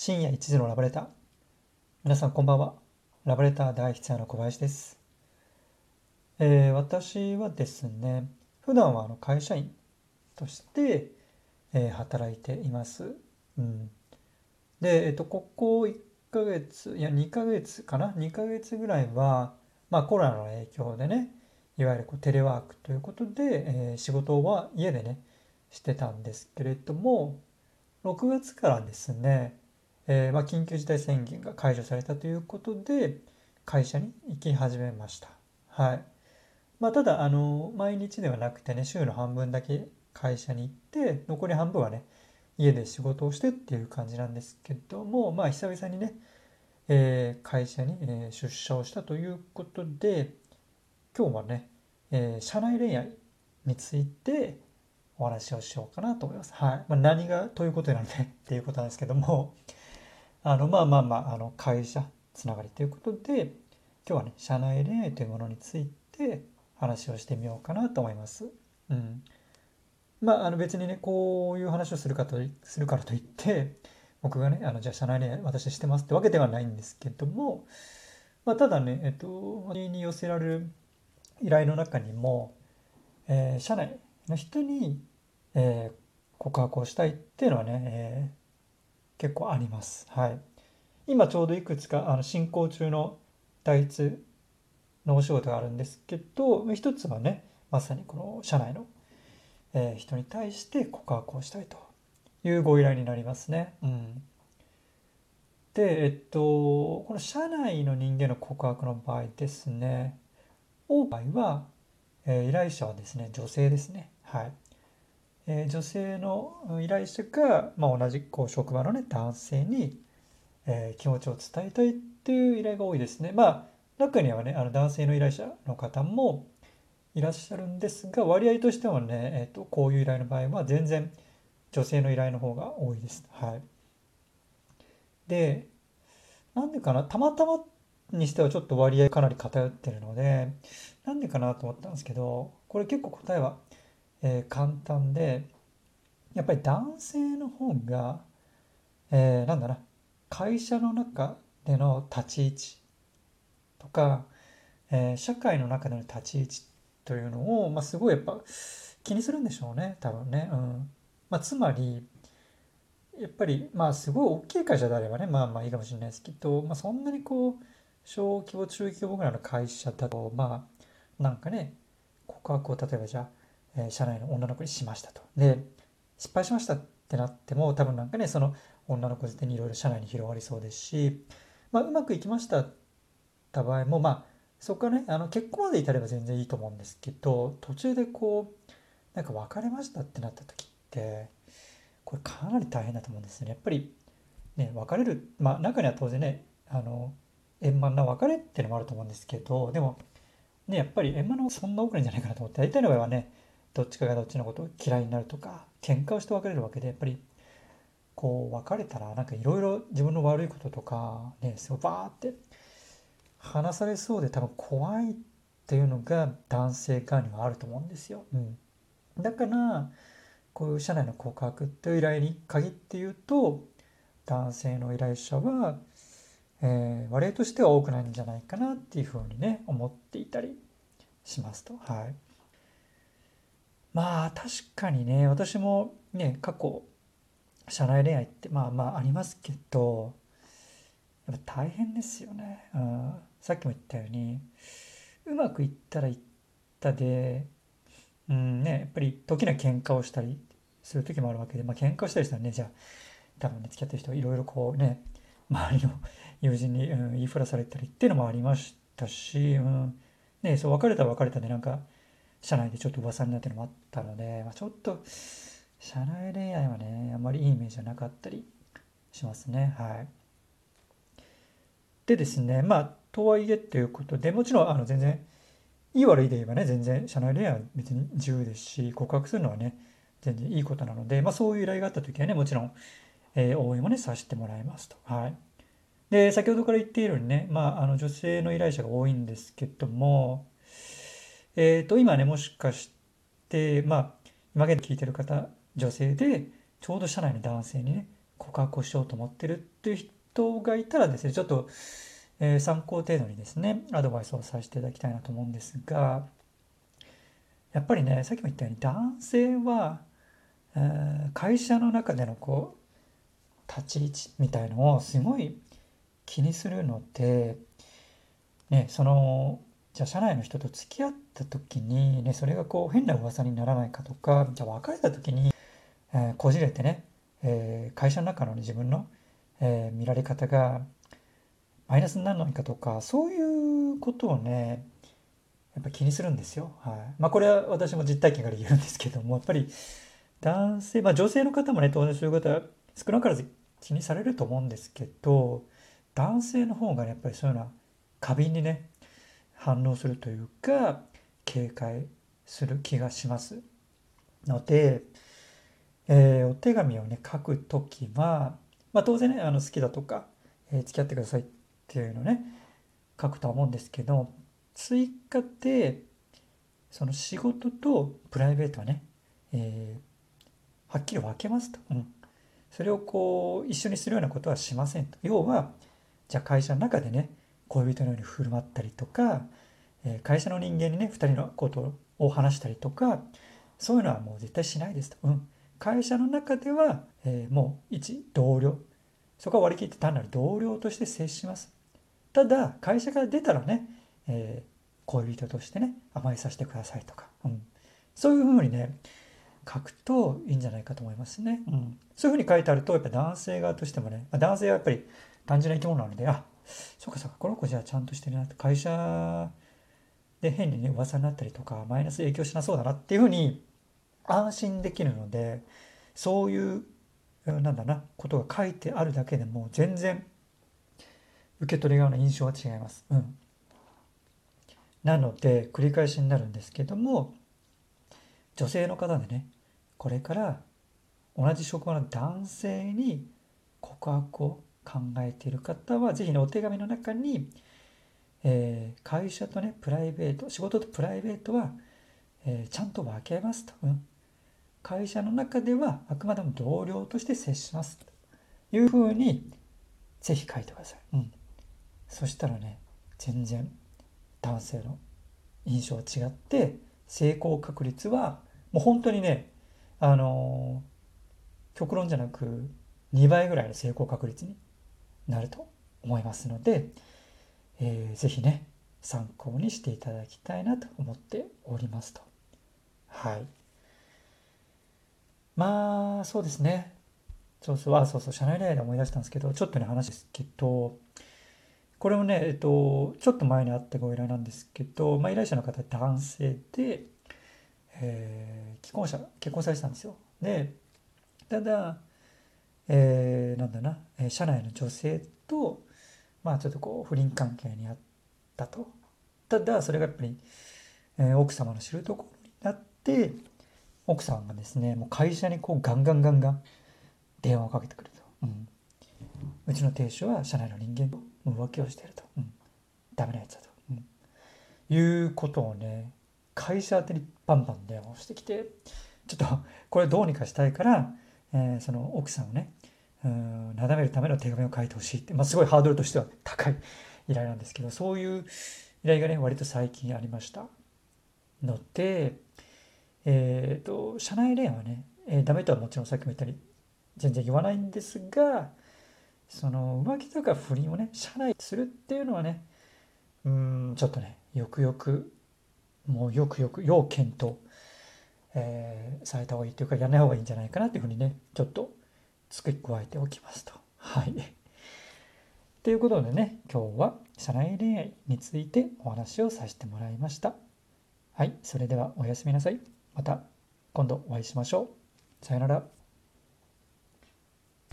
深夜1時のラブレター。皆さんこんばんは。ラブレター第一夜の小林です。えー、私はですね、普段はあの会社員として、えー、働いています。うん、で、えっと、ここ1ヶ月、いや2ヶ月かな ?2 ヶ月ぐらいは、まあコロナの影響でね、いわゆるこうテレワークということで、えー、仕事は家でね、してたんですけれども、6月からですね、えー、まあ、緊急事態宣言が解除されたということで会社に行き始めました。はいまあ、ただあの毎日ではなくてね週の半分だけ会社に行って残り半分はね家で仕事をしてっていう感じなんですけどもまあ久々にね、えー、会社に、え出社をしたということで今日はね、えー、社内恋愛についてお話をしようかなと思います。はい。まあ、何がということなのでっていうことなんですけども、あの、まあまあまあ、あの、会社つながりということで、今日はね、社内恋愛というものについて話をしてみようかなと思います。うん。まあ、あの別にね、こういう話をするかと、するからといって、僕がね、あの、じゃあ社内恋愛私してますってわけではないんですけども、まあ、ただね、えっと、私に寄せられる依頼の中にも、えー、社内の人に、えー、告白をしたいっていうのはね、えー、結構あります。はい。今ちょうどいくつかあの進行中の第一のお仕事があるんですけど、一つはね、まさにこの社内の、えー、人に対して告白をしたいというご依頼になりますね。うん。で、えっと、この社内の人間の告白の場合ですね、多い場合は、えー、依頼者はですね、女性ですね。はい。えー、女性の依頼者が、まあ、同じこう職場のね、男性に、えー、気持ちを伝えたいっていう依頼が多いですね。まあ、中にはね、あの男性の依頼者の方もいらっしゃるんですが、割合としてはね、えーと、こういう依頼の場合は全然女性の依頼の方が多いです。はい。で、なんでかな、たまたまにしてはちょっと割合かなり偏ってるので、なんでかなと思ったんですけど、これ結構答えはえー、簡単でやっぱり男性の方が、えー、なんだな会社の中での立ち位置とか、えー、社会の中での立ち位置というのを、まあ、すごいやっぱ気にするんでしょうね多分ね。うんまあ、つまりやっぱりまあすごい大きい会社であればねまあまあいいかもしれないですけど、まあ、そんなにこう小規模中規模ぐらいの会社だとまあなんかね告白を例えばじゃあえ社内の女の子にしましたと。で、失敗しましたってなっても、多分なんかね、その女の子絶対にいろいろ社内に広がりそうですし、まあ、うまくいきましたった場合も、まあ、そこからね、あの結婚まで至れば全然いいと思うんですけど、途中でこう、なんか別れましたってなった時って、これかなり大変だと思うんですよね。やっぱり、ね、別れる、まあ中には当然ね、あの、円満な別れっていうのもあると思うんですけど、でも、ね、やっぱり円満のそんな多くないんじゃないかなと思って、大体の場合はね、どっちかがどっちのことを嫌いになるとか喧嘩をして別れるわけでやっぱりこう別れたらなんかいろいろ自分の悪いこととかねすごいバーって話されそうで多分怖いっていうのが男性側にはあると思うんですよ。うん、だからこういう社内の告白という依頼に限って言うと男性の依頼者は、えー、割合としては多くないんじゃないかなっていうふうにね思っていたりしますと。はいまあ確かにね私もね過去社内恋愛ってまあまあありますけどやっぱ大変ですよね、うん、さっきも言ったようにうまくいったらいったでうんねやっぱり時には喧嘩をしたりする時もあるわけでまあ喧嘩をしたりしたらねじゃあ多分ね付き合ってる人いろいろこうね周りの友人に、うん、言いふらされたりっていうのもありましたし、うん、ねそう別れたら別れたでなんか社内でちょっと噂になってるのもあったので、まあ、ちょっと社内恋愛はねあんまりいいイメージじゃなかったりしますね。はい。でですねまあとはいえということでもちろんあの全然いい悪いで言えばね全然社内恋愛は別に自由ですし告白するのはね全然いいことなので、まあ、そういう依頼があった時はねもちろん、えー、応援もねさせてもらいますと。はい。で先ほどから言っているようにね、まあ、あの女性の依頼者が多いんですけどもえっ、ー、と、今ね、もしかして、まあ、今現在聞いてる方、女性で、ちょうど社内の男性にね、告白をしようと思ってるっていう人がいたらですねちょっと、えー、参考程度にですねアドバイスをさせていただきたいなと思うんですがやっぱりねさっきも言ったように男性は、え、会社の中でのこう立ち位置みたいのをすごい気にするので、ね、そのじゃあ社内の人と付き合った時に、ね、それがこう変な噂にならないかとかじゃあ別れた時に、えー、こじれてね、えー、会社の中の、ね、自分の、えー、見られ方がマイナスにならないかとかそういうことをねやっぱ気にするんですよ。はいまあ、これは私も実体験から言うんですけどもやっぱり男性、まあ、女性の方もね当然そういうことは少なからず気にされると思うんですけど男性の方が、ね、やっぱりそういうのは過敏にね反応するというか警戒する気がします。ので、えー、お手紙をね書く時は、まあ、当然ねあの好きだとか、えー、付き合ってくださいっていうのね書くとは思うんですけど追加でその仕事とプライベートはね、えー、はっきり分けますと、うん、それをこう一緒にするようなことはしませんと。要はじゃあ会社の中でね恋人のように振る舞ったりとか、え会社の人間にね2人のことを話したりとかそういうのはもう絶対しないですと、うん、会社の中では、えー、もう一同僚。そこは割り切って単なる同僚として接します。ただ会社から出たらね、えー、恋人としてね甘えさせてくださいとか、うん、そういうふうにね書くといいんじゃないかと思いますね、うん、そういうふうに書いてあるとやっぱ男性側としてもね、男性はやっぱり単純な生き物なのであそうかそうかこの子じゃあちゃんとしてるなって会社で変にね噂になったりとかマイナス影響しなそうだなっていうふうに安心できるのでそういうなんだなことが書いてあるだけでも全然受け取り側の印象は違います。うん、なので繰り返しになるんですけども女性の方でねこれから同じ職場の男性に告白を考えている方は是非ねお手紙の中に、えー、会社とねプライベート仕事とプライベートは、えー、ちゃんと分けますと、うん、会社の中ではあくまでも同僚として接しますというふうに是非書いてください、うん、そしたらね全然男性の印象は違って成功確率はもう本当にねあのー、極論じゃなく2倍ぐらいの成功確率になると思いますので、えー、ぜひね参考にしていただきたいなと思っておりますと。はい。まあそうですね。そうそう、あ、そうそう、社内恋愛で思い出したんですけど、ちょっとね、話ですけど、これもね、えっと、ちょっと前にあったご依頼なんですけど、まあ、依頼者の方男性で、えー、既婚者、結婚されてたんですよ。で、ただ、えー、なんだな、え社内の女性と、まあちょっとこう不倫関係にあったと。ただそれがやっぱり、えー、奥様の知るところになって奥さんがですねもう会社にこうガンガンガンガン電話をかけてくると、うん、うちの亭主は社内の人間と浮気をしてると、うん、ダメなやつだと、うん、いうことをね会社宛てにバンバン電話をしてきてちょっとこれどうにかしたいから、えー、その奥さんをねうんなだめるための手紙を書いてほしいって、まあ、すごいハードルとしては高い 依頼なんですけどそういう依頼がね割と最近ありました。ので、えーと、社内恋愛はね、えー、ダメとはもちろんさっきも言ったように全然言わないんですがその浮気とか不倫をね社内するっていうのはねうんちょっとねよくよくもうよくよく要検討、えー、された方がいいというかやらない方がいいんじゃないかなというふうにねちょっと付け加えておきますと。はい。ということでね、今日は社内恋愛についてお話をさせてもらいました。はい、それではおやすみなさい。また今度お会いしましょう。さよなら。